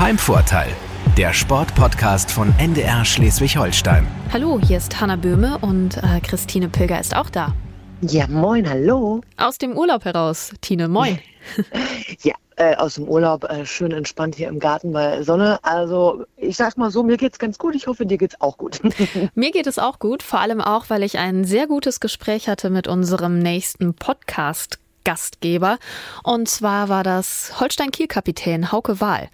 Heimvorteil, der Sportpodcast von NDR Schleswig-Holstein. Hallo, hier ist Hanna Böhme und äh, Christine Pilger ist auch da. Ja, moin, hallo. Aus dem Urlaub heraus, Tine, moin. ja, äh, aus dem Urlaub äh, schön entspannt hier im Garten bei Sonne. Also ich sag mal so, mir geht's ganz gut. Ich hoffe, dir geht's auch gut. mir geht es auch gut, vor allem auch, weil ich ein sehr gutes Gespräch hatte mit unserem nächsten Podcast. Gastgeber. Und zwar war das Holstein-Kiel-Kapitän Hauke Wahl.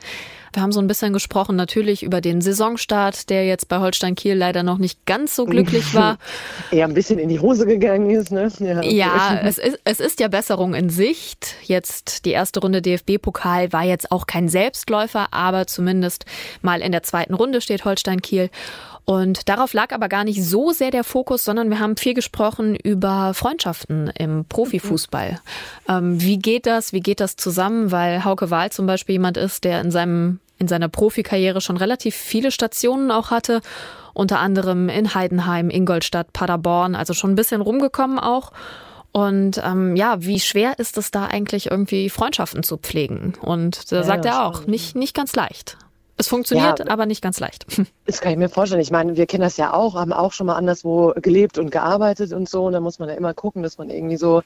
Wir haben so ein bisschen gesprochen natürlich über den Saisonstart, der jetzt bei Holstein Kiel leider noch nicht ganz so glücklich war. Eher ein bisschen in die Hose gegangen ist, ne? Ja, okay. ja es, ist, es ist ja Besserung in Sicht. Jetzt die erste Runde DFB-Pokal war jetzt auch kein Selbstläufer, aber zumindest mal in der zweiten Runde steht Holstein Kiel. Und darauf lag aber gar nicht so sehr der Fokus, sondern wir haben viel gesprochen über Freundschaften im Profifußball. Mhm. Ähm, wie geht das? Wie geht das zusammen? Weil Hauke Wahl zum Beispiel jemand ist, der in seinem in seiner Profikarriere schon relativ viele Stationen auch hatte, unter anderem in Heidenheim, Ingolstadt, Paderborn, also schon ein bisschen rumgekommen auch. Und ähm, ja, wie schwer ist es da eigentlich irgendwie Freundschaften zu pflegen? Und da ja, sagt er auch, nicht, nicht ganz leicht. Es funktioniert, ja, aber nicht ganz leicht. Das kann ich mir vorstellen. Ich meine, wir kennen das ja auch, haben auch schon mal anderswo gelebt und gearbeitet und so. Und da muss man ja immer gucken, dass man irgendwie so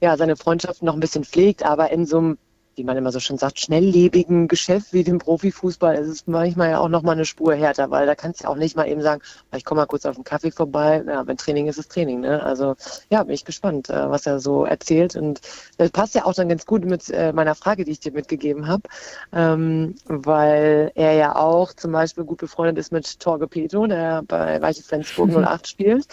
ja, seine Freundschaften noch ein bisschen pflegt. Aber in so einem wie man immer so schön sagt, schnelllebigen Geschäft wie dem Profifußball ist es manchmal ja auch noch mal eine Spur härter, weil da kannst du ja auch nicht mal eben sagen, ah, ich komme mal kurz auf den Kaffee vorbei. Ja, wenn Training ist, ist Training. Ne? Also ja, bin ich gespannt, äh, was er so erzählt. Und das passt ja auch dann ganz gut mit äh, meiner Frage, die ich dir mitgegeben habe, ähm, weil er ja auch zum Beispiel gut befreundet ist mit Torge Peto, der bei Weiche Flensburg 08 spielt.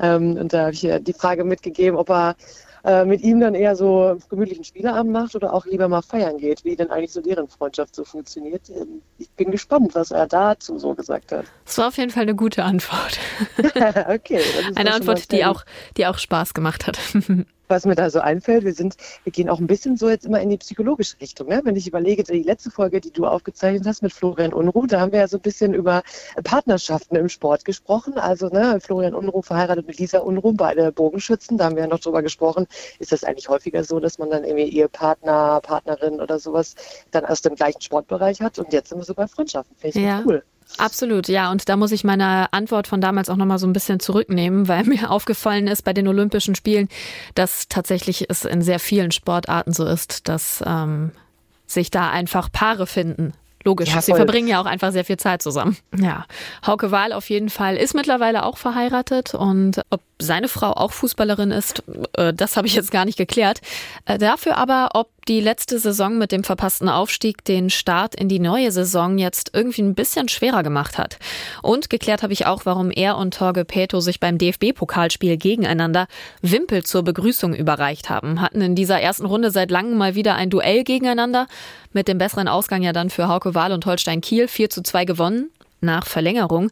Ähm, und da habe ich die Frage mitgegeben, ob er äh, mit ihm dann eher so gemütlichen Spieleabend macht oder auch lieber mal feiern geht, wie denn eigentlich so deren Freundschaft so funktioniert. Ähm, ich bin gespannt, was er dazu so gesagt hat. Das war auf jeden Fall eine gute Antwort. okay. Eine Antwort, die auch, die auch Spaß gemacht hat. was mir da so einfällt, wir sind, wir gehen auch ein bisschen so jetzt immer in die psychologische Richtung. Ne? Wenn ich überlege, die letzte Folge, die du aufgezeichnet hast mit Florian Unruh, da haben wir ja so ein bisschen über Partnerschaften im Sport gesprochen. Also ne, Florian Unruh verheiratet mit Lisa Unruh, beide Bogenschützen. Da haben wir ja noch drüber gesprochen. Ist das eigentlich häufiger so, dass man dann irgendwie Ehepartner, Partnerin oder sowas dann aus dem gleichen Sportbereich hat? Und jetzt sind wir so bei Freundschaften. Finde ich ja. cool. Absolut, ja. Und da muss ich meine Antwort von damals auch nochmal so ein bisschen zurücknehmen, weil mir aufgefallen ist bei den Olympischen Spielen, dass tatsächlich es in sehr vielen Sportarten so ist, dass ähm, sich da einfach Paare finden. Logisch, ja, sie verbringen ja auch einfach sehr viel Zeit zusammen. Ja, Hauke Wahl auf jeden Fall ist mittlerweile auch verheiratet und ob seine Frau auch Fußballerin ist, äh, das habe ich jetzt gar nicht geklärt. Äh, dafür aber, ob die letzte Saison mit dem verpassten Aufstieg den Start in die neue Saison jetzt irgendwie ein bisschen schwerer gemacht hat. Und geklärt habe ich auch, warum er und Torge Peto sich beim DFB-Pokalspiel gegeneinander Wimpel zur Begrüßung überreicht haben. Hatten in dieser ersten Runde seit langem mal wieder ein Duell gegeneinander. Mit dem besseren Ausgang ja dann für Hauke Wahl und Holstein Kiel 4 zu 2 gewonnen nach Verlängerung.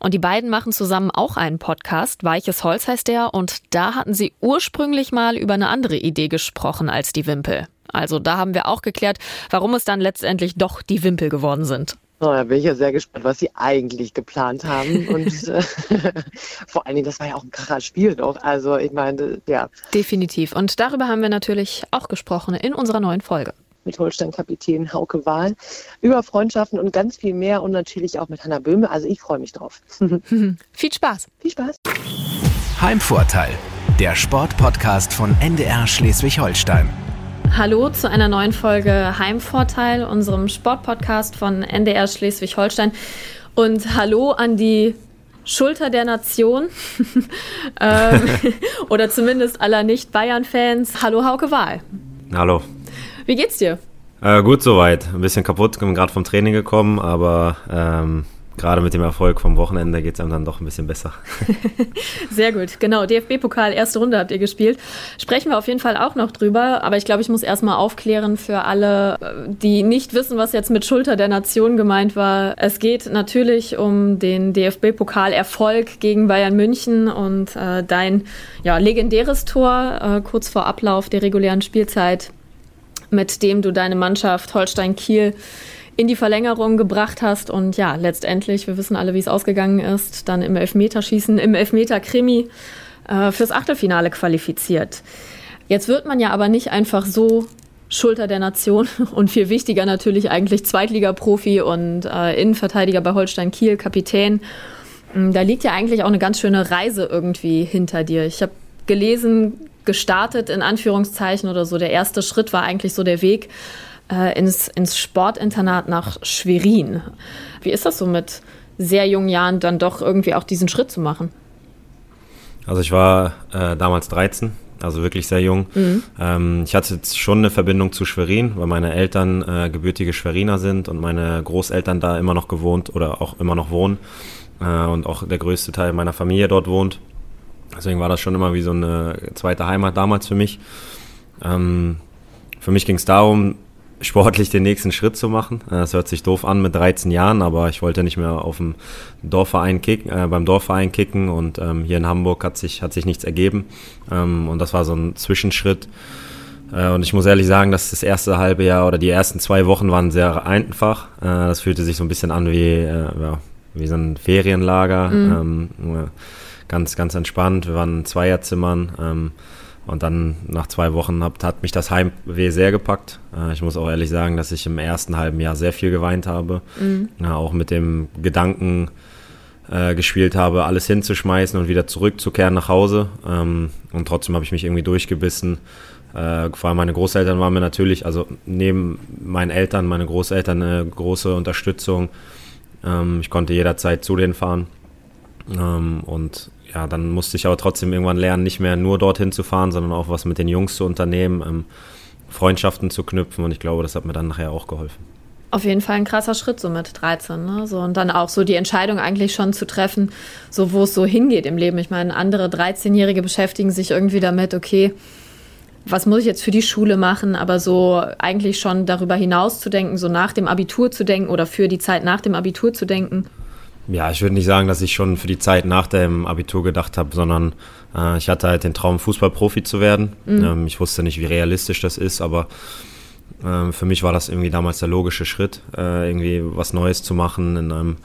Und die beiden machen zusammen auch einen Podcast. Weiches Holz heißt der. Und da hatten sie ursprünglich mal über eine andere Idee gesprochen als die Wimpel. Also da haben wir auch geklärt, warum es dann letztendlich doch die Wimpel geworden sind. Oh, da bin ich ja sehr gespannt, was sie eigentlich geplant haben. Und äh, vor allen Dingen, das war ja auch ein kracher Spiel doch. Also ich meine, ja. Definitiv. Und darüber haben wir natürlich auch gesprochen in unserer neuen Folge mit Holstein-Kapitän Hauke Wahl, über Freundschaften und ganz viel mehr und natürlich auch mit Hanna Böhme. Also ich freue mich drauf. viel Spaß. Viel Spaß. Heimvorteil, der Sportpodcast von NDR Schleswig-Holstein. Hallo zu einer neuen Folge Heimvorteil, unserem Sportpodcast von NDR Schleswig-Holstein. Und hallo an die Schulter der Nation ähm, oder zumindest aller Nicht-Bayern-Fans. Hallo Hauke Wahl. Hallo. Wie geht's dir? Äh, gut soweit. Ein bisschen kaputt, bin gerade vom Training gekommen, aber ähm, gerade mit dem Erfolg vom Wochenende geht es einem dann doch ein bisschen besser. Sehr gut, genau. DFB-Pokal, erste Runde habt ihr gespielt. Sprechen wir auf jeden Fall auch noch drüber, aber ich glaube, ich muss erstmal aufklären für alle, die nicht wissen, was jetzt mit Schulter der Nation gemeint war. Es geht natürlich um den DFB-Pokal-Erfolg gegen Bayern München und äh, dein ja, legendäres Tor äh, kurz vor Ablauf der regulären Spielzeit mit dem du deine Mannschaft Holstein Kiel in die Verlängerung gebracht hast und ja, letztendlich, wir wissen alle, wie es ausgegangen ist, dann im Elfmeterschießen, im Elfmeter-Krimi äh, fürs Achtelfinale qualifiziert. Jetzt wird man ja aber nicht einfach so Schulter der Nation und viel wichtiger natürlich eigentlich Zweitliga-Profi und äh, Innenverteidiger bei Holstein Kiel, Kapitän. Mm, da liegt ja eigentlich auch eine ganz schöne Reise irgendwie hinter dir. Ich habe gelesen, gestartet in Anführungszeichen oder so. Der erste Schritt war eigentlich so der Weg äh, ins, ins Sportinternat nach Schwerin. Wie ist das so mit sehr jungen Jahren dann doch irgendwie auch diesen Schritt zu machen? Also ich war äh, damals 13, also wirklich sehr jung. Mhm. Ähm, ich hatte jetzt schon eine Verbindung zu Schwerin, weil meine Eltern äh, gebürtige Schweriner sind und meine Großeltern da immer noch gewohnt oder auch immer noch wohnen äh, und auch der größte Teil meiner Familie dort wohnt. Deswegen war das schon immer wie so eine zweite Heimat damals für mich. Ähm, für mich ging es darum, sportlich den nächsten Schritt zu machen. Äh, das hört sich doof an mit 13 Jahren, aber ich wollte nicht mehr auf dem Dorfverein kicken, äh, beim Dorfverein kicken und ähm, hier in Hamburg hat sich, hat sich nichts ergeben. Ähm, und das war so ein Zwischenschritt. Äh, und ich muss ehrlich sagen, dass das erste halbe Jahr oder die ersten zwei Wochen waren sehr einfach. Äh, das fühlte sich so ein bisschen an wie, äh, ja, wie so ein Ferienlager. Mhm. Ähm, ganz, ganz entspannt. Wir waren in Zweierzimmern. Ähm, und dann nach zwei Wochen hat, hat mich das Heimweh sehr gepackt. Äh, ich muss auch ehrlich sagen, dass ich im ersten halben Jahr sehr viel geweint habe. Mhm. Ja, auch mit dem Gedanken äh, gespielt habe, alles hinzuschmeißen und wieder zurückzukehren nach Hause. Ähm, und trotzdem habe ich mich irgendwie durchgebissen. Äh, vor allem meine Großeltern waren mir natürlich, also neben meinen Eltern, meine Großeltern eine große Unterstützung. Ähm, ich konnte jederzeit zu denen fahren. Ähm, und ja, dann musste ich aber trotzdem irgendwann lernen, nicht mehr nur dorthin zu fahren, sondern auch was mit den Jungs zu unternehmen, ähm, Freundschaften zu knüpfen und ich glaube, das hat mir dann nachher auch geholfen. Auf jeden Fall ein krasser Schritt so mit 13, ne? So und dann auch so die Entscheidung eigentlich schon zu treffen, so wo es so hingeht im Leben. Ich meine, andere 13-Jährige beschäftigen sich irgendwie damit, okay, was muss ich jetzt für die Schule machen, aber so eigentlich schon darüber hinaus zu denken, so nach dem Abitur zu denken oder für die Zeit nach dem Abitur zu denken. Ja, ich würde nicht sagen, dass ich schon für die Zeit nach dem Abitur gedacht habe, sondern äh, ich hatte halt den Traum, Fußballprofi zu werden. Mhm. Ähm, ich wusste nicht, wie realistisch das ist, aber äh, für mich war das irgendwie damals der logische Schritt, äh, irgendwie was Neues zu machen, in, einem,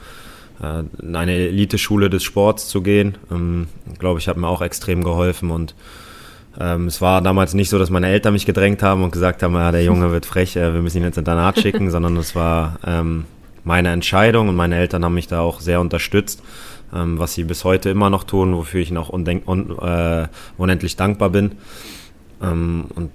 äh, in eine Eliteschule des Sports zu gehen. Ähm, ich glaube, ich habe mir auch extrem geholfen und ähm, es war damals nicht so, dass meine Eltern mich gedrängt haben und gesagt haben, ja, der Junge wird frech, äh, wir müssen ihn ins Internat schicken, sondern es war ähm, meine Entscheidung und meine Eltern haben mich da auch sehr unterstützt, ähm, was sie bis heute immer noch tun, wofür ich ihnen auch un äh, unendlich dankbar bin. Ähm, und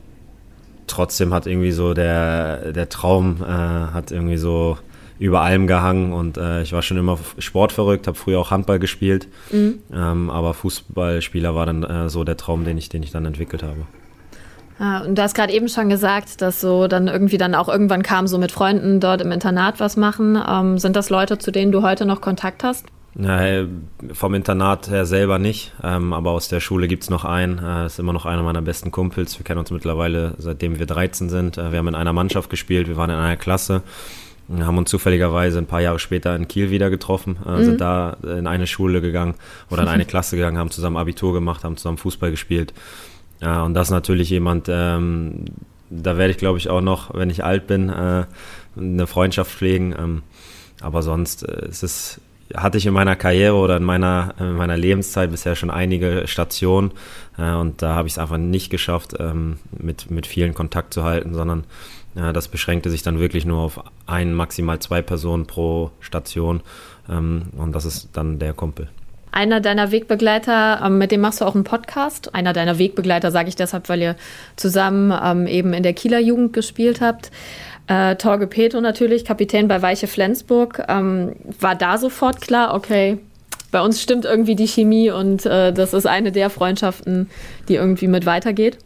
trotzdem hat irgendwie so der, der Traum äh, hat irgendwie so über allem gehangen und äh, ich war schon immer sportverrückt, habe früher auch Handball gespielt, mhm. ähm, aber Fußballspieler war dann äh, so der Traum, den ich, den ich dann entwickelt habe. Ja, und du hast gerade eben schon gesagt, dass so dann irgendwie dann auch irgendwann kam, so mit Freunden dort im Internat was machen. Ähm, sind das Leute, zu denen du heute noch Kontakt hast? Ja, vom Internat her selber nicht, ähm, aber aus der Schule gibt es noch einen. Äh, ist immer noch einer meiner besten Kumpels. Wir kennen uns mittlerweile, seitdem wir 13 sind. Äh, wir haben in einer Mannschaft gespielt, wir waren in einer Klasse. Wir haben uns zufälligerweise ein paar Jahre später in Kiel wieder getroffen, äh, mhm. sind da in eine Schule gegangen oder in eine Klasse gegangen, haben zusammen Abitur gemacht, haben zusammen Fußball gespielt. Ja, und das ist natürlich jemand, ähm, da werde ich glaube ich auch noch, wenn ich alt bin, äh, eine Freundschaft pflegen. Ähm, aber sonst äh, ist hatte ich in meiner Karriere oder in meiner, in meiner Lebenszeit bisher schon einige Stationen äh, und da habe ich es einfach nicht geschafft, ähm, mit, mit vielen Kontakt zu halten, sondern äh, das beschränkte sich dann wirklich nur auf ein, maximal zwei Personen pro Station ähm, und das ist dann der Kumpel einer deiner Wegbegleiter, ähm, mit dem machst du auch einen Podcast. Einer deiner Wegbegleiter sage ich deshalb, weil ihr zusammen ähm, eben in der Kieler Jugend gespielt habt. Äh, Torge Peto natürlich, Kapitän bei Weiche Flensburg. Ähm, war da sofort klar, okay, bei uns stimmt irgendwie die Chemie und äh, das ist eine der Freundschaften, die irgendwie mit weitergeht?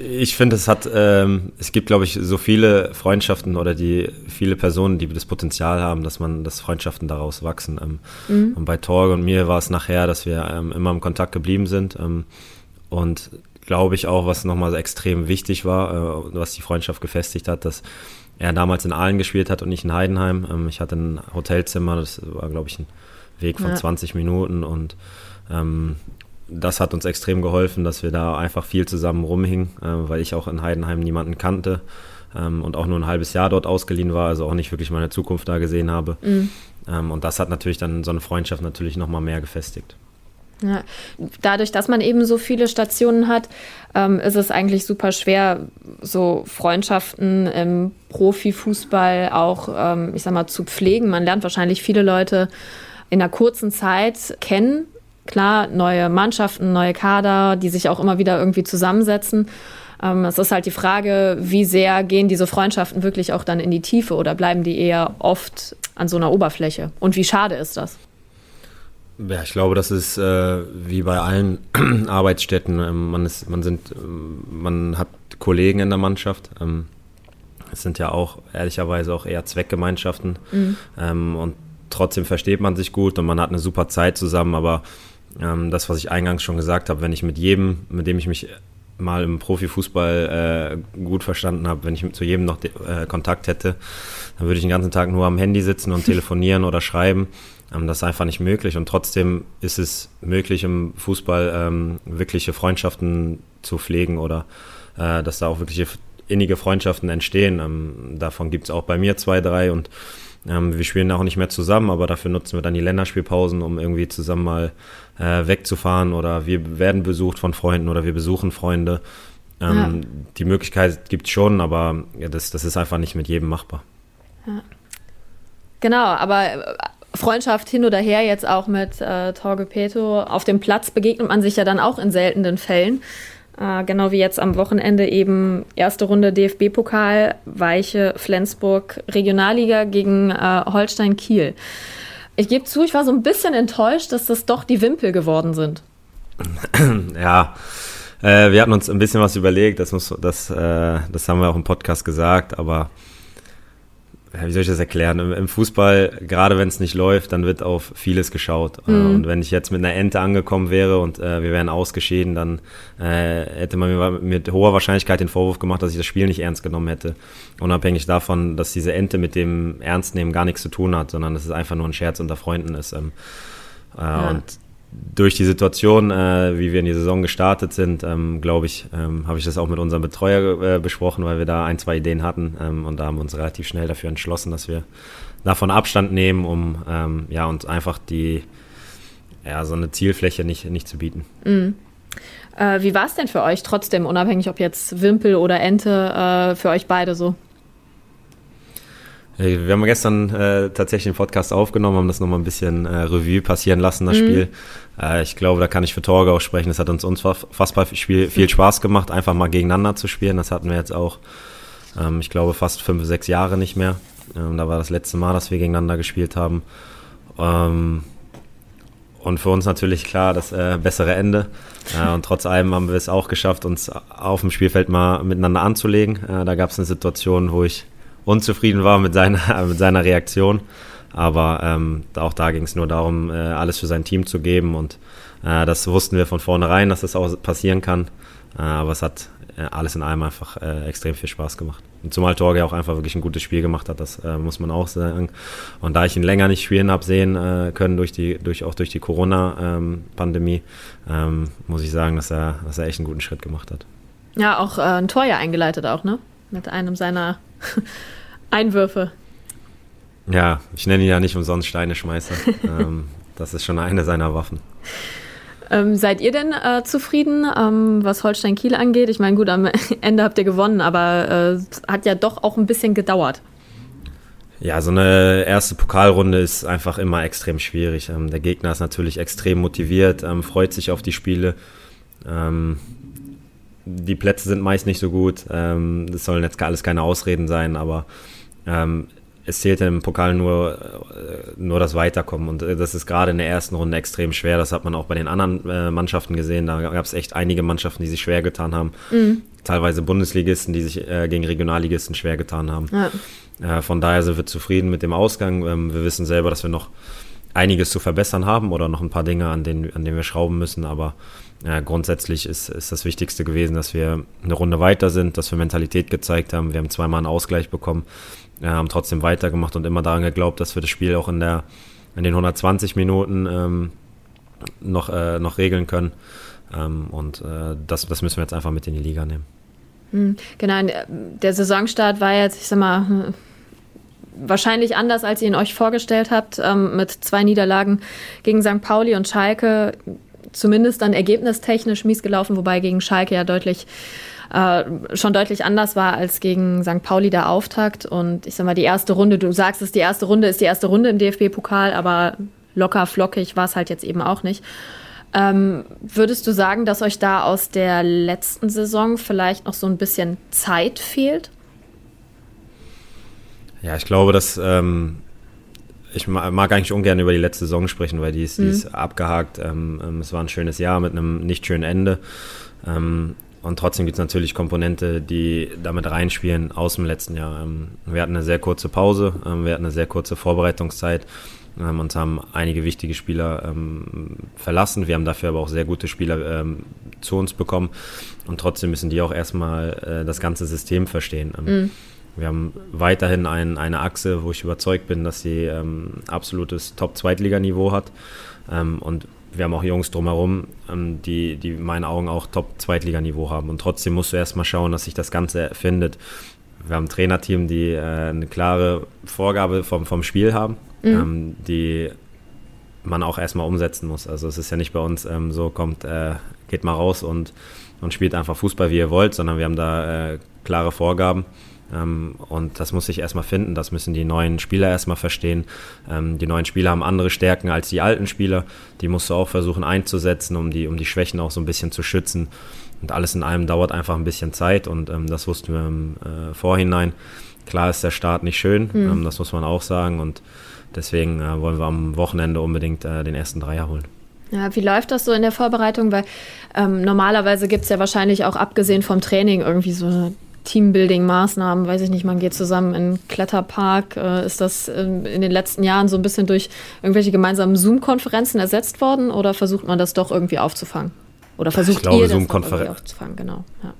Ich finde, es hat, ähm, es gibt, glaube ich, so viele Freundschaften oder die viele Personen, die das Potenzial haben, dass man, dass Freundschaften daraus wachsen. Ähm, mhm. Und bei Torge und mir war es nachher, dass wir ähm, immer im Kontakt geblieben sind. Ähm, und glaube ich auch, was nochmal extrem wichtig war, äh, was die Freundschaft gefestigt hat, dass er damals in Aalen gespielt hat und nicht in Heidenheim. Ähm, ich hatte ein Hotelzimmer, das war, glaube ich, ein Weg von ja. 20 Minuten und ähm, das hat uns extrem geholfen, dass wir da einfach viel zusammen rumhingen, äh, weil ich auch in Heidenheim niemanden kannte ähm, und auch nur ein halbes Jahr dort ausgeliehen war, also auch nicht wirklich meine Zukunft da gesehen habe. Mhm. Ähm, und das hat natürlich dann so eine Freundschaft natürlich nochmal mehr gefestigt. Ja. Dadurch, dass man eben so viele Stationen hat, ähm, ist es eigentlich super schwer, so Freundschaften im Profifußball auch, ähm, ich sag mal, zu pflegen. Man lernt wahrscheinlich viele Leute in einer kurzen Zeit kennen. Klar, neue Mannschaften, neue Kader, die sich auch immer wieder irgendwie zusammensetzen. Ähm, es ist halt die Frage, wie sehr gehen diese Freundschaften wirklich auch dann in die Tiefe oder bleiben die eher oft an so einer Oberfläche? Und wie schade ist das? Ja, ich glaube, das ist äh, wie bei allen Arbeitsstätten. Ähm, man, ist, man, sind, ähm, man hat Kollegen in der Mannschaft. Ähm, es sind ja auch ehrlicherweise auch eher Zweckgemeinschaften. Mhm. Ähm, und trotzdem versteht man sich gut und man hat eine super Zeit zusammen. Aber ähm, das, was ich eingangs schon gesagt habe, wenn ich mit jedem, mit dem ich mich mal im Profifußball äh, gut verstanden habe, wenn ich zu jedem noch äh, Kontakt hätte, dann würde ich den ganzen Tag nur am Handy sitzen und telefonieren oder schreiben. Ähm, das ist einfach nicht möglich und trotzdem ist es möglich, im Fußball ähm, wirkliche Freundschaften zu pflegen oder äh, dass da auch wirkliche innige Freundschaften entstehen. Ähm, davon gibt es auch bei mir zwei, drei und ähm, wir spielen auch nicht mehr zusammen, aber dafür nutzen wir dann die Länderspielpausen, um irgendwie zusammen mal äh, wegzufahren oder wir werden besucht von Freunden oder wir besuchen Freunde. Ähm, ja. Die Möglichkeit gibt es schon, aber ja, das, das ist einfach nicht mit jedem machbar. Ja. Genau, aber äh, Freundschaft hin oder her, jetzt auch mit äh, Torge Peto. Auf dem Platz begegnet man sich ja dann auch in seltenen Fällen. Äh, genau wie jetzt am Wochenende eben erste Runde DFB-Pokal, Weiche, Flensburg, Regionalliga gegen äh, Holstein Kiel. Ich gebe zu, ich war so ein bisschen enttäuscht, dass das doch die Wimpel geworden sind. Ja, äh, wir hatten uns ein bisschen was überlegt, das, muss, das, äh, das haben wir auch im Podcast gesagt, aber wie soll ich das erklären? Im, Fußball, gerade wenn es nicht läuft, dann wird auf vieles geschaut. Äh, mhm. Und wenn ich jetzt mit einer Ente angekommen wäre und äh, wir wären ausgeschieden, dann äh, hätte man mir mit hoher Wahrscheinlichkeit den Vorwurf gemacht, dass ich das Spiel nicht ernst genommen hätte. Unabhängig davon, dass diese Ente mit dem Ernstnehmen gar nichts zu tun hat, sondern dass es einfach nur ein Scherz unter Freunden ist. Ähm, äh, ja. Und durch die Situation, äh, wie wir in die Saison gestartet sind, ähm, glaube ich, ähm, habe ich das auch mit unserem Betreuer äh, besprochen, weil wir da ein, zwei Ideen hatten. Ähm, und da haben wir uns relativ schnell dafür entschlossen, dass wir davon Abstand nehmen, um ähm, ja, uns einfach die, ja, so eine Zielfläche nicht, nicht zu bieten. Mhm. Äh, wie war es denn für euch trotzdem, unabhängig ob jetzt Wimpel oder Ente, äh, für euch beide so? Wir haben gestern äh, tatsächlich den Podcast aufgenommen, haben das nochmal ein bisschen äh, Revue passieren lassen, das mhm. Spiel. Äh, ich glaube, da kann ich für Torge auch sprechen. Es hat uns unfassbar viel, viel Spaß gemacht, einfach mal gegeneinander zu spielen. Das hatten wir jetzt auch, ähm, ich glaube, fast fünf, sechs Jahre nicht mehr. Ähm, da war das letzte Mal, dass wir gegeneinander gespielt haben. Ähm, und für uns natürlich klar das äh, bessere Ende. Äh, und trotz allem haben wir es auch geschafft, uns auf dem Spielfeld mal miteinander anzulegen. Äh, da gab es eine Situation, wo ich unzufrieden war mit seiner, mit seiner Reaktion. Aber ähm, auch da ging es nur darum, äh, alles für sein Team zu geben. Und äh, das wussten wir von vornherein, dass das auch passieren kann. Äh, aber es hat äh, alles in allem einfach äh, extrem viel Spaß gemacht. Und zumal Torge auch einfach wirklich ein gutes Spiel gemacht hat, das äh, muss man auch sagen. Und da ich ihn länger nicht spielen habe sehen können, durch die, durch, auch durch die Corona-Pandemie, ähm, muss ich sagen, dass er, dass er echt einen guten Schritt gemacht hat. Ja, auch ein Tor ja eingeleitet auch, ne? Mit einem seiner Einwürfe. Ja, ich nenne ihn ja nicht umsonst Steineschmeißer. ähm, das ist schon eine seiner Waffen. Ähm, seid ihr denn äh, zufrieden, ähm, was Holstein Kiel angeht? Ich meine, gut, am Ende habt ihr gewonnen, aber äh, hat ja doch auch ein bisschen gedauert. Ja, so eine erste Pokalrunde ist einfach immer extrem schwierig. Ähm, der Gegner ist natürlich extrem motiviert, ähm, freut sich auf die Spiele. Ähm, die Plätze sind meist nicht so gut. Ähm, das sollen jetzt alles keine Ausreden sein, aber ähm, es zählt im Pokal nur, äh, nur das Weiterkommen. Und äh, das ist gerade in der ersten Runde extrem schwer. Das hat man auch bei den anderen äh, Mannschaften gesehen. Da gab es echt einige Mannschaften, die sich schwer getan haben. Mhm. Teilweise Bundesligisten, die sich gegen Regionalligisten schwer getan haben. Ja. Von daher sind wir zufrieden mit dem Ausgang. Ähm, wir wissen selber, dass wir noch einiges zu verbessern haben oder noch ein paar Dinge, an denen, an denen wir schrauben müssen. Aber ja, grundsätzlich ist, ist das Wichtigste gewesen, dass wir eine Runde weiter sind, dass wir Mentalität gezeigt haben. Wir haben zweimal einen Ausgleich bekommen, wir haben trotzdem weitergemacht und immer daran geglaubt, dass wir das Spiel auch in, der, in den 120 Minuten ähm, noch, äh, noch regeln können. Ähm, und äh, das, das müssen wir jetzt einfach mit in die Liga nehmen. Hm, genau, der Saisonstart war jetzt, ich sag mal, wahrscheinlich anders, als ihr ihn euch vorgestellt habt, ähm, mit zwei Niederlagen gegen St. Pauli und Schalke zumindest dann ergebnistechnisch mies gelaufen, wobei gegen Schalke ja deutlich äh, schon deutlich anders war als gegen St. Pauli der Auftakt. Und ich sag mal, die erste Runde, du sagst es, die erste Runde ist die erste Runde im DFB-Pokal, aber locker flockig war es halt jetzt eben auch nicht. Ähm, würdest du sagen, dass euch da aus der letzten Saison vielleicht noch so ein bisschen Zeit fehlt? Ja, ich glaube, dass ähm, ich mag eigentlich ungern über die letzte Saison sprechen, weil die ist, mhm. die ist abgehakt. Ähm, ähm, es war ein schönes Jahr mit einem nicht schönen Ende. Ähm, und trotzdem gibt es natürlich Komponente, die damit reinspielen aus dem letzten Jahr. Ähm, wir hatten eine sehr kurze Pause, ähm, wir hatten eine sehr kurze Vorbereitungszeit. Ähm, uns haben einige wichtige Spieler verlassen. Wir haben dafür aber auch sehr gute Spieler zu uns bekommen. Und trotzdem müssen die auch erstmal äh, das ganze System verstehen. Mhm. Wir haben weiterhin ein, eine Achse, wo ich überzeugt bin, dass sie ähm, absolutes Top-Zweitliganiveau hat. Ähm, und wir haben auch Jungs drumherum, ähm, die, die in meinen Augen auch Top-Zweitliganiveau haben. Und trotzdem musst du erstmal schauen, dass sich das Ganze findet. Wir haben ein Trainerteam, die äh, eine klare Vorgabe vom, vom Spiel haben, mhm. ähm, die man auch erstmal umsetzen muss. Also es ist ja nicht bei uns ähm, so, kommt, äh, geht mal raus und, und spielt einfach Fußball, wie ihr wollt, sondern wir haben da äh, klare Vorgaben. Ähm, und das muss sich erstmal finden, das müssen die neuen Spieler erstmal verstehen. Ähm, die neuen Spieler haben andere Stärken als die alten Spieler. Die musst du auch versuchen einzusetzen, um die, um die Schwächen auch so ein bisschen zu schützen. Und alles in allem dauert einfach ein bisschen Zeit und ähm, das wussten wir im äh, Vorhinein. Klar ist der Start nicht schön, mhm. das muss man auch sagen. Und deswegen äh, wollen wir am Wochenende unbedingt äh, den ersten Dreier holen. Ja, wie läuft das so in der Vorbereitung? Weil ähm, normalerweise gibt es ja wahrscheinlich auch abgesehen vom Training irgendwie so Teambuilding-Maßnahmen, weiß ich nicht, man geht zusammen in einen Kletterpark. Äh, ist das ähm, in den letzten Jahren so ein bisschen durch irgendwelche gemeinsamen Zoom-Konferenzen ersetzt worden oder versucht man das doch irgendwie aufzufangen? Oder versucht glaube, ihr das doch irgendwie aufzufangen, genau. Ja.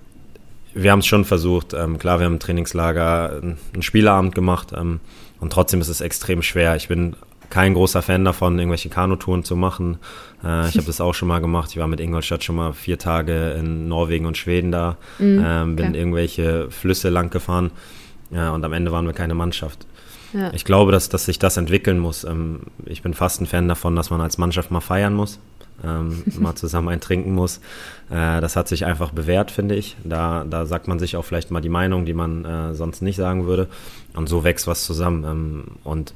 Wir haben es schon versucht. Ähm, klar, wir haben im Trainingslager einen Spielabend gemacht ähm, und trotzdem ist es extrem schwer. Ich bin kein großer Fan davon, irgendwelche Kanutouren zu machen. Äh, ich habe das auch schon mal gemacht. Ich war mit Ingolstadt schon mal vier Tage in Norwegen und Schweden da, mhm, ähm, bin okay. irgendwelche Flüsse lang gefahren ja, und am Ende waren wir keine Mannschaft. Ja. Ich glaube, dass, dass sich das entwickeln muss. Ähm, ich bin fast ein Fan davon, dass man als Mannschaft mal feiern muss, ähm, mal zusammen ein trinken muss. Äh, das hat sich einfach bewährt, finde ich. Da, da sagt man sich auch vielleicht mal die Meinung, die man äh, sonst nicht sagen würde. Und so wächst was zusammen. Ähm, und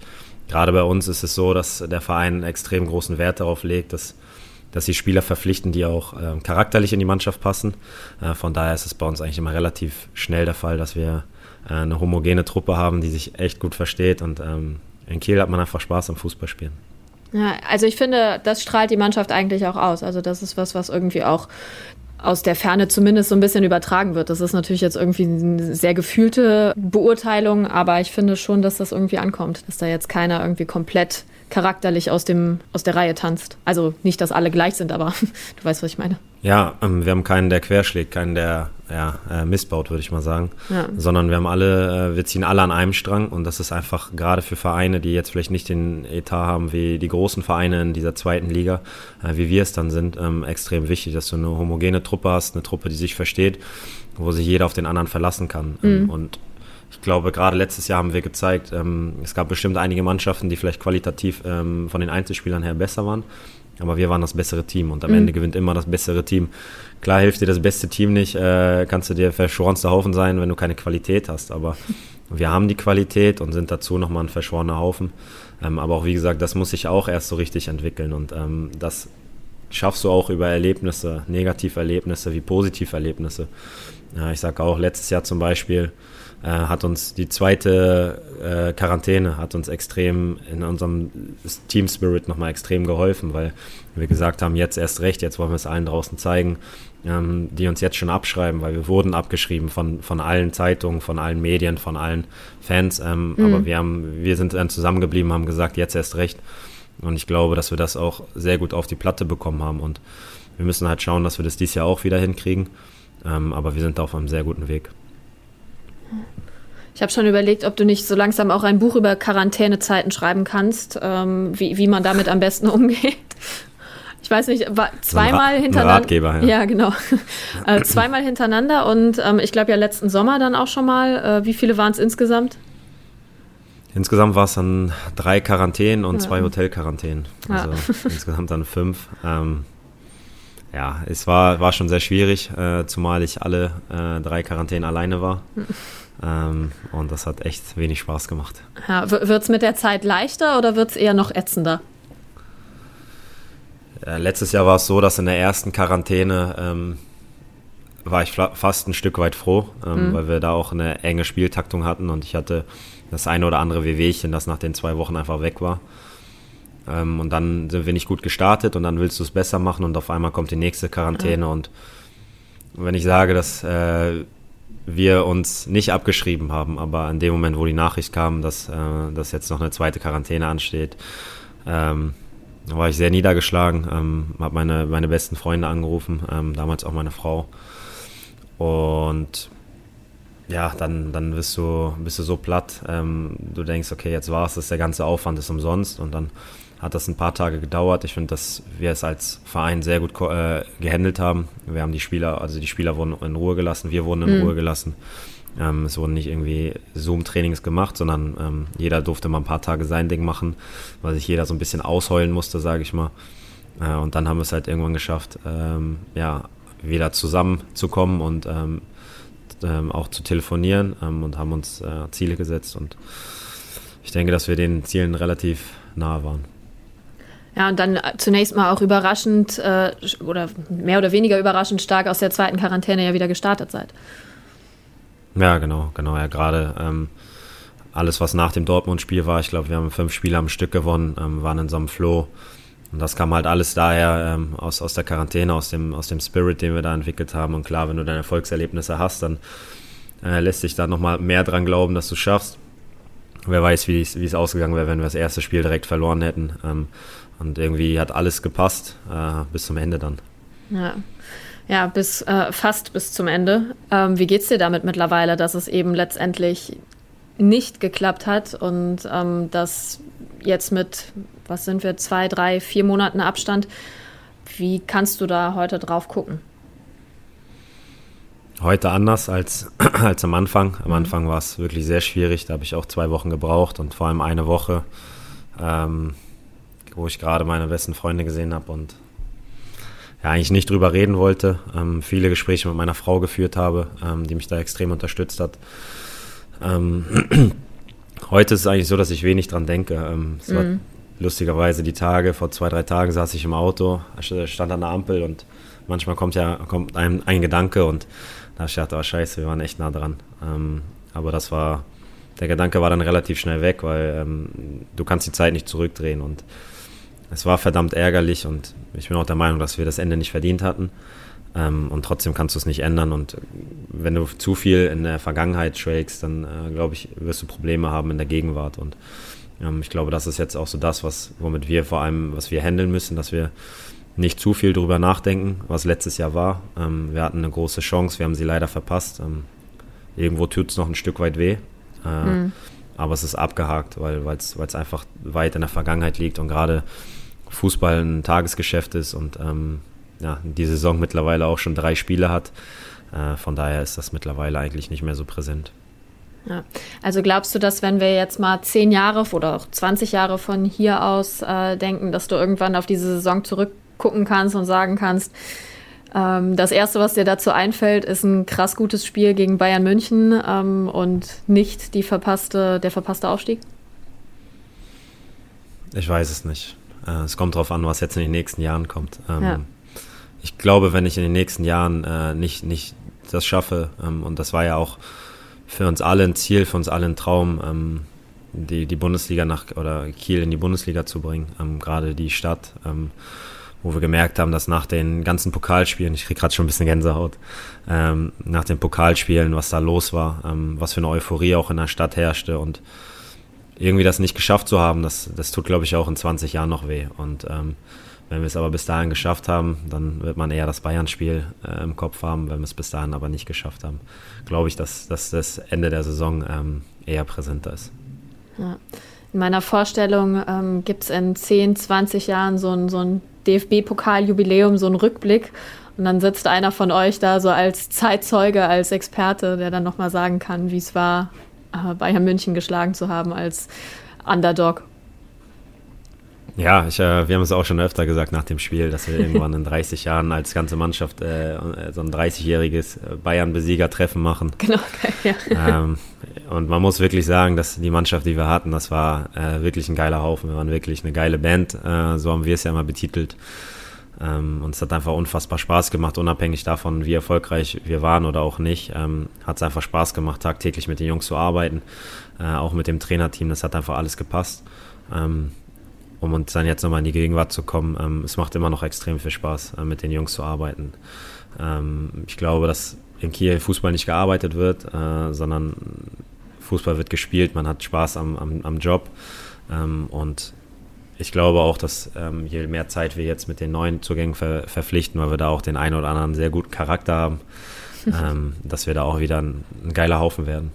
gerade bei uns ist es so, dass der Verein einen extrem großen Wert darauf legt, dass, dass die Spieler verpflichten, die auch äh, charakterlich in die Mannschaft passen. Äh, von daher ist es bei uns eigentlich immer relativ schnell der Fall, dass wir äh, eine homogene Truppe haben, die sich echt gut versteht. Und ähm, in Kiel hat man einfach Spaß am Fußballspielen. Ja, also ich finde, das strahlt die Mannschaft eigentlich auch aus. Also das ist was, was irgendwie auch aus der Ferne zumindest so ein bisschen übertragen wird. Das ist natürlich jetzt irgendwie eine sehr gefühlte Beurteilung, aber ich finde schon, dass das irgendwie ankommt, dass da jetzt keiner irgendwie komplett charakterlich aus, dem, aus der Reihe tanzt. Also nicht, dass alle gleich sind, aber du weißt, was ich meine. Ja, ähm, wir haben keinen, der querschlägt, keinen, der ja, äh, missbaut, würde ich mal sagen. Ja. Sondern wir haben alle, äh, wir ziehen alle an einem Strang und das ist einfach gerade für Vereine, die jetzt vielleicht nicht den Etat haben wie die großen Vereine in dieser zweiten Liga, äh, wie wir es dann sind, ähm, extrem wichtig, dass du eine homogene Truppe hast, eine Truppe, die sich versteht, wo sich jeder auf den anderen verlassen kann. Ähm, mhm. Und ich glaube, gerade letztes Jahr haben wir gezeigt, ähm, es gab bestimmt einige Mannschaften, die vielleicht qualitativ ähm, von den Einzelspielern her besser waren. Aber wir waren das bessere Team und am mhm. Ende gewinnt immer das bessere Team. Klar hilft dir das beste Team nicht, äh, kannst du dir verschworenster Haufen sein, wenn du keine Qualität hast. Aber wir haben die Qualität und sind dazu nochmal ein verschworener Haufen. Ähm, aber auch wie gesagt, das muss sich auch erst so richtig entwickeln und ähm, das schaffst du auch über Erlebnisse, Negativerlebnisse wie Positiverlebnisse. Ja, ich sage auch letztes Jahr zum Beispiel, hat uns die zweite äh, Quarantäne hat uns extrem in unserem Team Spirit nochmal extrem geholfen, weil wir gesagt haben, jetzt erst recht, jetzt wollen wir es allen draußen zeigen, ähm, die uns jetzt schon abschreiben, weil wir wurden abgeschrieben von, von allen Zeitungen, von allen Medien, von allen Fans, ähm, mhm. aber wir haben, wir sind dann zusammengeblieben, haben gesagt, jetzt erst recht. Und ich glaube, dass wir das auch sehr gut auf die Platte bekommen haben. Und wir müssen halt schauen, dass wir das dieses Jahr auch wieder hinkriegen. Ähm, aber wir sind auf einem sehr guten Weg. Ich habe schon überlegt, ob du nicht so langsam auch ein Buch über Quarantänezeiten schreiben kannst, ähm, wie, wie man damit am besten umgeht. Ich weiß nicht, zweimal ein hintereinander. Ratgeber, ja. ja genau. äh, zweimal hintereinander und ähm, ich glaube ja letzten Sommer dann auch schon mal. Äh, wie viele waren es insgesamt? Insgesamt war es dann drei Quarantänen und ja. zwei Hotelquarantänen. Also ja. insgesamt dann fünf. Ähm, ja, es war, war schon sehr schwierig, äh, zumal ich alle äh, drei Quarantäne alleine war. ähm, und das hat echt wenig Spaß gemacht. Ja, wird es mit der Zeit leichter oder wird es eher noch ätzender? Äh, letztes Jahr war es so, dass in der ersten Quarantäne ähm, war ich fast ein Stück weit froh, ähm, mhm. weil wir da auch eine enge Spieltaktung hatten und ich hatte das eine oder andere Wehwehchen, das nach den zwei Wochen einfach weg war. Ähm, und dann sind wir nicht gut gestartet und dann willst du es besser machen und auf einmal kommt die nächste Quarantäne. Mhm. Und wenn ich sage, dass äh, wir uns nicht abgeschrieben haben, aber in dem Moment, wo die Nachricht kam, dass, äh, dass jetzt noch eine zweite Quarantäne ansteht, ähm, war ich sehr niedergeschlagen, ähm, habe meine, meine besten Freunde angerufen, ähm, damals auch meine Frau. Und ja, dann, dann bist, du, bist du so platt. Ähm, du denkst, okay, jetzt war es, der ganze Aufwand ist umsonst. Und dann hat das ein paar Tage gedauert. Ich finde, dass wir es als Verein sehr gut äh, gehandelt haben. Wir haben die Spieler, also die Spieler wurden in Ruhe gelassen, wir wurden in mhm. Ruhe gelassen. Ähm, es wurden nicht irgendwie Zoom-Trainings gemacht, sondern ähm, jeder durfte mal ein paar Tage sein Ding machen, weil sich jeder so ein bisschen ausheulen musste, sage ich mal. Äh, und dann haben wir es halt irgendwann geschafft, ähm, ja, wieder zusammenzukommen und ähm, ähm, auch zu telefonieren ähm, und haben uns äh, Ziele gesetzt. Und ich denke, dass wir den Zielen relativ nahe waren. Ja, und dann äh, zunächst mal auch überraschend äh, oder mehr oder weniger überraschend stark aus der zweiten Quarantäne ja wieder gestartet seid. Ja, genau, genau. Ja, gerade ähm, alles, was nach dem Dortmund-Spiel war, ich glaube, wir haben fünf Spiele am Stück gewonnen, ähm, waren in so einem Flow. Und das kam halt alles daher ähm, aus, aus der Quarantäne, aus dem, aus dem Spirit, den wir da entwickelt haben. Und klar, wenn du deine Erfolgserlebnisse hast, dann äh, lässt sich da nochmal mehr dran glauben, dass du schaffst. Wer weiß, wie es ausgegangen wäre, wenn wir das erste Spiel direkt verloren hätten. Ähm, und irgendwie hat alles gepasst äh, bis zum Ende dann. Ja. Ja, bis äh, fast bis zum Ende. Ähm, wie geht's dir damit mittlerweile, dass es eben letztendlich nicht geklappt hat und ähm, dass jetzt mit, was sind wir, zwei, drei, vier Monaten Abstand, wie kannst du da heute drauf gucken? Heute anders als, als am Anfang. Am mhm. Anfang war es wirklich sehr schwierig. Da habe ich auch zwei Wochen gebraucht und vor allem eine Woche. Ähm, wo ich gerade meine besten Freunde gesehen habe und ja, eigentlich nicht drüber reden wollte. Ähm, viele Gespräche mit meiner Frau geführt habe, ähm, die mich da extrem unterstützt hat. Ähm, heute ist es eigentlich so, dass ich wenig dran denke. Ähm, es mhm. war lustigerweise die Tage, vor zwei, drei Tagen saß ich im Auto, stand an der Ampel und manchmal kommt ja kommt einem ein Gedanke und da ich dachte, oh scheiße, wir waren echt nah dran. Ähm, aber das war, der Gedanke war dann relativ schnell weg, weil ähm, du kannst die Zeit nicht zurückdrehen und es war verdammt ärgerlich und ich bin auch der Meinung, dass wir das Ende nicht verdient hatten. Ähm, und trotzdem kannst du es nicht ändern. Und wenn du zu viel in der Vergangenheit schwelgst, dann äh, glaube ich, wirst du Probleme haben in der Gegenwart. Und ähm, ich glaube, das ist jetzt auch so das, was, womit wir vor allem, was wir handeln müssen, dass wir nicht zu viel darüber nachdenken, was letztes Jahr war. Ähm, wir hatten eine große Chance, wir haben sie leider verpasst. Ähm, irgendwo tut es noch ein Stück weit weh. Äh, mhm. Aber es ist abgehakt, weil es einfach weit in der Vergangenheit liegt und gerade Fußball ein Tagesgeschäft ist und ähm, ja, die Saison mittlerweile auch schon drei Spiele hat. Äh, von daher ist das mittlerweile eigentlich nicht mehr so präsent. Ja. Also glaubst du, dass wenn wir jetzt mal zehn Jahre oder auch 20 Jahre von hier aus äh, denken, dass du irgendwann auf diese Saison zurückgucken kannst und sagen kannst, ähm, das Erste, was dir dazu einfällt, ist ein krass gutes Spiel gegen Bayern München ähm, und nicht die verpasste, der verpasste Aufstieg? Ich weiß es nicht. Äh, es kommt darauf an, was jetzt in den nächsten Jahren kommt. Ähm, ja. Ich glaube, wenn ich in den nächsten Jahren äh, nicht, nicht das schaffe, ähm, und das war ja auch für uns alle ein Ziel, für uns alle ein Traum, ähm, die, die Bundesliga nach oder Kiel in die Bundesliga zu bringen, ähm, gerade die Stadt, ähm, wo wir gemerkt haben, dass nach den ganzen Pokalspielen, ich kriege gerade schon ein bisschen Gänsehaut, ähm, nach den Pokalspielen, was da los war, was für eine Euphorie auch in der Stadt herrschte und irgendwie das nicht geschafft zu haben, das, das tut, glaube ich, auch in 20 Jahren noch weh. Und ähm, wenn wir es aber bis dahin geschafft haben, dann wird man eher das Bayern-Spiel äh, im Kopf haben. Wenn wir es bis dahin aber nicht geschafft haben, glaube ich, dass, dass das Ende der Saison ähm, eher präsenter ist. Ja. In meiner Vorstellung ähm, gibt es in 10, 20 Jahren so ein, so ein DFB-Pokal-Jubiläum, so einen Rückblick. Und dann sitzt einer von euch da so als Zeitzeuge, als Experte, der dann nochmal sagen kann, wie es war, Bayern München geschlagen zu haben als Underdog. Ja, ich, äh, wir haben es auch schon öfter gesagt nach dem Spiel, dass wir irgendwann in 30 Jahren als ganze Mannschaft äh, so ein 30-jähriges Bayern-Besieger-Treffen machen. Genau, okay, ja. Ähm, und man muss wirklich sagen, dass die Mannschaft, die wir hatten, das war äh, wirklich ein geiler Haufen. Wir waren wirklich eine geile Band, äh, so haben wir es ja immer betitelt. Ähm, und es hat einfach unfassbar Spaß gemacht, unabhängig davon, wie erfolgreich wir waren oder auch nicht. Ähm, hat es einfach Spaß gemacht, tagtäglich mit den Jungs zu arbeiten, äh, auch mit dem Trainerteam. Das hat einfach alles gepasst. Ähm, um uns dann jetzt nochmal in die Gegenwart zu kommen. Ähm, es macht immer noch extrem viel Spaß, äh, mit den Jungs zu arbeiten. Ähm, ich glaube, dass in Kiel Fußball nicht gearbeitet wird, äh, sondern Fußball wird gespielt, man hat Spaß am, am, am Job. Ähm, und ich glaube auch, dass ähm, je mehr Zeit wir jetzt mit den neuen Zugängen ver verpflichten, weil wir da auch den einen oder anderen sehr guten Charakter haben, ähm, dass wir da auch wieder ein, ein geiler Haufen werden.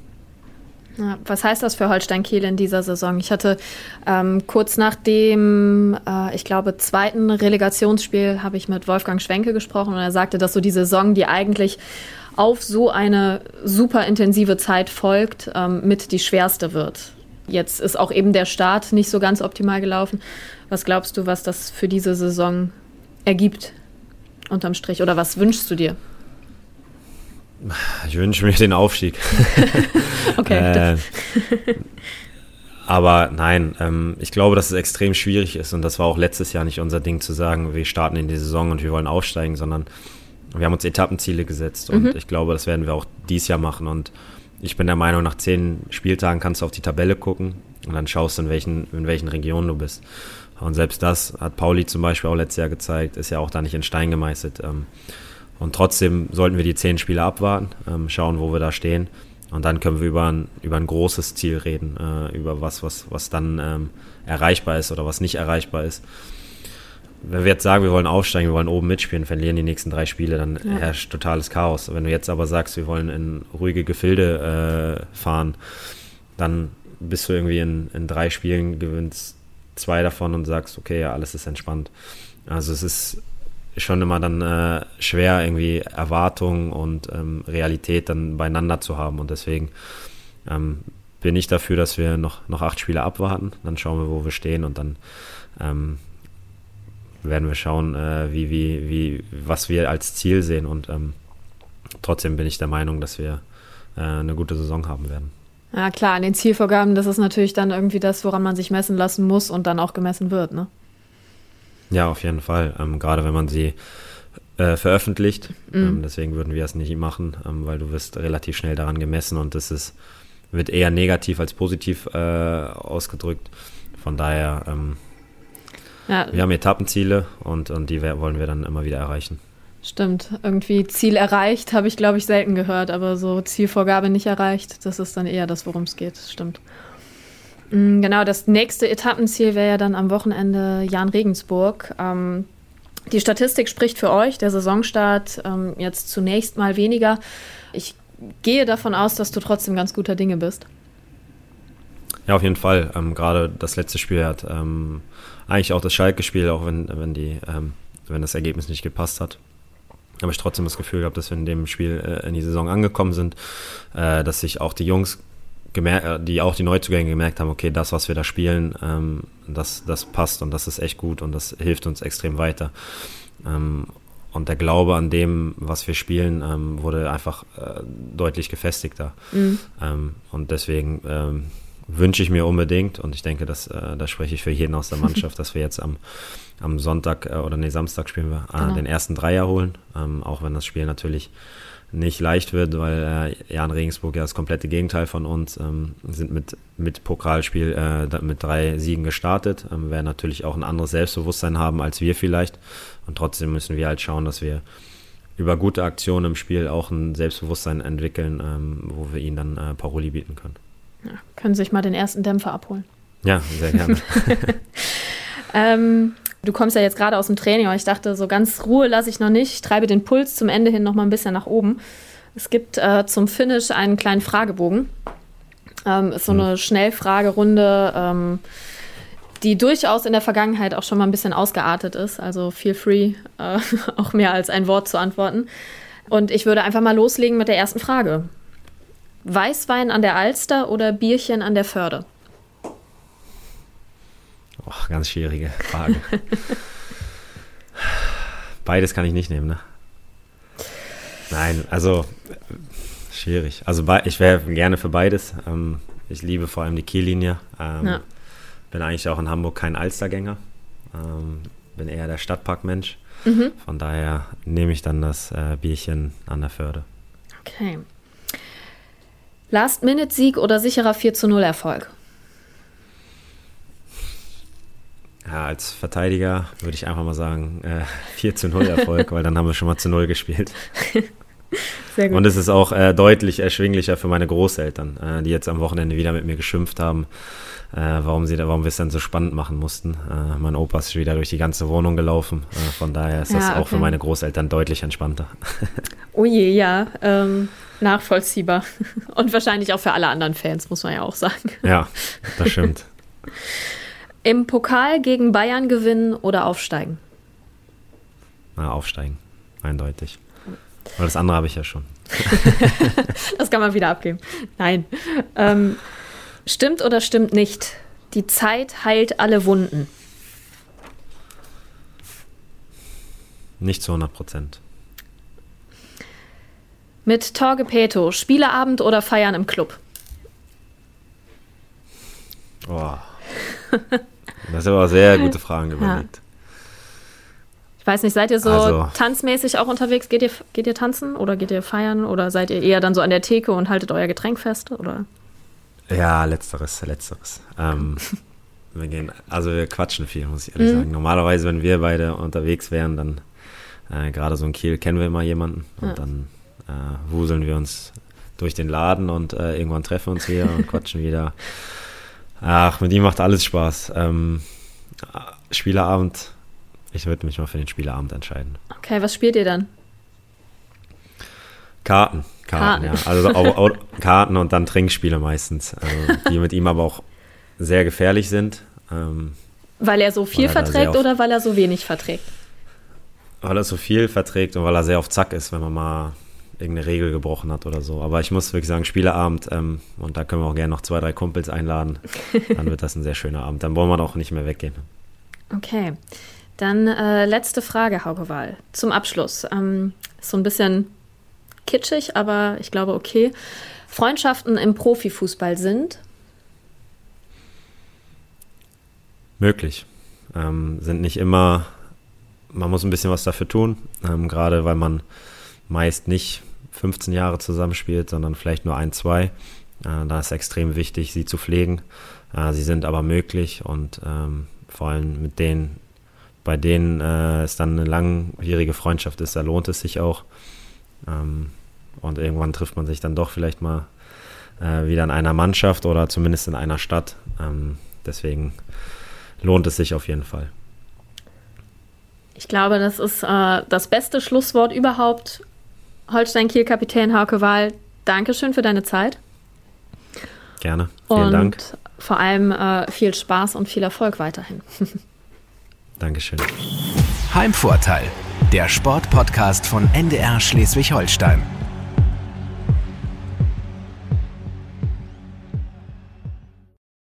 Ja, was heißt das für Holstein Kiel in dieser Saison? Ich hatte ähm, kurz nach dem, äh, ich glaube, zweiten Relegationsspiel habe ich mit Wolfgang Schwenke gesprochen und er sagte, dass so die Saison, die eigentlich auf so eine super intensive Zeit folgt, ähm, mit die schwerste wird. Jetzt ist auch eben der Start nicht so ganz optimal gelaufen. Was glaubst du, was das für diese Saison ergibt unterm Strich? Oder was wünschst du dir? Ich wünsche mir den Aufstieg. okay. äh, aber nein, ähm, ich glaube, dass es extrem schwierig ist und das war auch letztes Jahr nicht unser Ding zu sagen, wir starten in die Saison und wir wollen aufsteigen, sondern wir haben uns Etappenziele gesetzt und mhm. ich glaube, das werden wir auch dieses Jahr machen und ich bin der Meinung, nach zehn Spieltagen kannst du auf die Tabelle gucken und dann schaust du, in welchen, in welchen Regionen du bist. Und selbst das hat Pauli zum Beispiel auch letztes Jahr gezeigt, ist ja auch da nicht in Stein gemeißelt. Ähm, und trotzdem sollten wir die zehn Spiele abwarten, ähm, schauen, wo wir da stehen. Und dann können wir über ein, über ein großes Ziel reden, äh, über was, was, was dann ähm, erreichbar ist oder was nicht erreichbar ist. Wenn wir jetzt sagen, wir wollen aufsteigen, wir wollen oben mitspielen, verlieren die nächsten drei Spiele, dann ja. herrscht totales Chaos. Wenn du jetzt aber sagst, wir wollen in ruhige Gefilde äh, fahren, dann bist du irgendwie in, in drei Spielen, gewinnst zwei davon und sagst, okay, ja, alles ist entspannt. Also es ist schon immer dann äh, schwer, irgendwie Erwartung und ähm, Realität dann beieinander zu haben. Und deswegen ähm, bin ich dafür, dass wir noch, noch acht Spiele abwarten. Dann schauen wir, wo wir stehen und dann ähm, werden wir schauen, äh, wie, wie, wie, was wir als Ziel sehen. Und ähm, trotzdem bin ich der Meinung, dass wir äh, eine gute Saison haben werden. Ja, klar, an den Zielvorgaben, das ist natürlich dann irgendwie das, woran man sich messen lassen muss und dann auch gemessen wird, ne? Ja, auf jeden Fall. Ähm, gerade wenn man sie äh, veröffentlicht. Mhm. Ähm, deswegen würden wir es nicht machen, ähm, weil du wirst relativ schnell daran gemessen und das ist, wird eher negativ als positiv äh, ausgedrückt. Von daher, ähm, ja. wir haben Etappenziele und, und die wollen wir dann immer wieder erreichen. Stimmt, irgendwie Ziel erreicht habe ich, glaube ich, selten gehört, aber so Zielvorgabe nicht erreicht, das ist dann eher das, worum es geht. stimmt. Mm, genau, das nächste Etappenziel wäre ja dann am Wochenende Jan Regensburg. Ähm, die Statistik spricht für euch, der Saisonstart ähm, jetzt zunächst mal weniger. Ich gehe davon aus, dass du trotzdem ganz guter Dinge bist. Ja, auf jeden Fall. Ähm, Gerade das letzte Spiel hat ähm, eigentlich auch das Schalke-Spiel, auch wenn, wenn, die, ähm, wenn das Ergebnis nicht gepasst hat, habe ich trotzdem das Gefühl gehabt, dass wir in dem Spiel äh, in die Saison angekommen sind, äh, dass sich auch die Jungs äh, die auch die Neuzugänge gemerkt haben, okay, das, was wir da spielen, ähm, das, das passt und das ist echt gut und das hilft uns extrem weiter. Ähm, und der Glaube an dem, was wir spielen, ähm, wurde einfach äh, deutlich gefestigter. Mhm. Ähm, und deswegen ähm, wünsche ich mir unbedingt, und ich denke, dass, äh, da spreche ich für jeden aus der Mannschaft, dass wir jetzt am, am Sonntag äh, oder nee, Samstag spielen wir, äh, genau. den ersten Dreier holen, ähm, auch wenn das Spiel natürlich nicht leicht wird, weil äh, Jan Regensburg ja das komplette Gegenteil von uns ähm, sind mit, mit Pokalspiel äh, mit drei Siegen gestartet, ähm, werden natürlich auch ein anderes Selbstbewusstsein haben als wir vielleicht und trotzdem müssen wir halt schauen, dass wir über gute Aktionen im Spiel auch ein Selbstbewusstsein entwickeln, ähm, wo wir ihnen dann äh, Paroli bieten können. Ja, können Sie sich mal den ersten Dämpfer abholen. Ja, sehr gerne. ähm, Du kommst ja jetzt gerade aus dem Training, aber ich dachte, so ganz Ruhe lasse ich noch nicht. Ich treibe den Puls zum Ende hin noch mal ein bisschen nach oben. Es gibt äh, zum Finish einen kleinen Fragebogen. Ähm, ist so eine mhm. Schnellfragerunde, ähm, die durchaus in der Vergangenheit auch schon mal ein bisschen ausgeartet ist. Also feel free, äh, auch mehr als ein Wort zu antworten. Und ich würde einfach mal loslegen mit der ersten Frage. Weißwein an der Alster oder Bierchen an der Förde? Oh, ganz schwierige Frage. Beides kann ich nicht nehmen, ne? Nein, also schwierig. Also ich wäre gerne für beides. Ähm, ich liebe vor allem die Kiellinie. Ähm, ja. Bin eigentlich auch in Hamburg kein Alstergänger. Ähm, bin eher der Stadtparkmensch. Mhm. Von daher nehme ich dann das äh, Bierchen an der Förde. Okay. Last-Minute-Sieg oder sicherer 4 zu 0 Erfolg? Ja, als Verteidiger würde ich einfach mal sagen, äh, 4 zu 0 Erfolg, weil dann haben wir schon mal zu 0 gespielt. Sehr gut. Und es ist auch äh, deutlich erschwinglicher für meine Großeltern, äh, die jetzt am Wochenende wieder mit mir geschimpft haben, äh, warum, sie, warum wir es dann so spannend machen mussten. Äh, mein Opa ist wieder durch die ganze Wohnung gelaufen. Äh, von daher ist ja, das auch okay. für meine Großeltern deutlich entspannter. oh je, ja. Ähm, nachvollziehbar. Und wahrscheinlich auch für alle anderen Fans, muss man ja auch sagen. Ja, das stimmt. Im Pokal gegen Bayern gewinnen oder aufsteigen? Na, aufsteigen, eindeutig. Aber das andere habe ich ja schon. das kann man wieder abgeben. Nein. Ähm, stimmt oder stimmt nicht? Die Zeit heilt alle Wunden. Nicht zu 100 Prozent. Mit Torge Peto, Spieleabend oder Feiern im Club? Oh. Das sind aber sehr gute Fragen überlegt. Ja. Weiß nicht, seid ihr so also, tanzmäßig auch unterwegs? Geht ihr, geht ihr tanzen oder geht ihr feiern oder seid ihr eher dann so an der Theke und haltet euer Getränk fest? Oder? Ja, letzteres, letzteres. Ähm, wir gehen, also wir quatschen viel, muss ich ehrlich mhm. sagen. Normalerweise, wenn wir beide unterwegs wären, dann äh, gerade so in Kiel kennen wir immer jemanden und ja. dann äh, wuseln wir uns durch den Laden und äh, irgendwann treffen wir uns wieder und quatschen wieder. Ach, mit ihm macht alles Spaß. Ähm, Spielerabend, ich würde mich mal für den Spielerabend entscheiden. Okay, was spielt ihr dann? Karten. Karten, Karten. ja. Also auch, Karten und dann Trinkspiele meistens, also, die mit ihm aber auch sehr gefährlich sind. Ähm, weil er so viel er verträgt oder weil er so wenig verträgt? Weil er so viel verträgt und weil er sehr auf Zack ist, wenn man mal irgendeine Regel gebrochen hat oder so. Aber ich muss wirklich sagen, Spieleabend, ähm, und da können wir auch gerne noch zwei, drei Kumpels einladen. Dann wird das ein sehr schöner Abend. Dann wollen wir auch nicht mehr weggehen. Okay. Dann äh, letzte Frage, Hauke Wahl. Zum Abschluss. Ähm, so ein bisschen kitschig, aber ich glaube okay. Freundschaften im Profifußball sind? Möglich. Ähm, sind nicht immer, man muss ein bisschen was dafür tun, ähm, gerade weil man meist nicht 15 Jahre zusammenspielt, sondern vielleicht nur ein, zwei. Äh, da ist extrem wichtig, sie zu pflegen. Äh, sie sind aber möglich und ähm, vor allem mit denen, bei denen äh, es dann eine langjährige Freundschaft ist, da lohnt es sich auch. Ähm, und irgendwann trifft man sich dann doch vielleicht mal äh, wieder in einer Mannschaft oder zumindest in einer Stadt. Ähm, deswegen lohnt es sich auf jeden Fall. Ich glaube, das ist äh, das beste Schlusswort überhaupt Holstein-Kiel-Kapitän Hauke Wahl, Dankeschön für deine Zeit. Gerne. Vielen und Dank. Vor allem äh, viel Spaß und viel Erfolg weiterhin. Dankeschön. Heimvorteil, der Sportpodcast von NDR Schleswig-Holstein.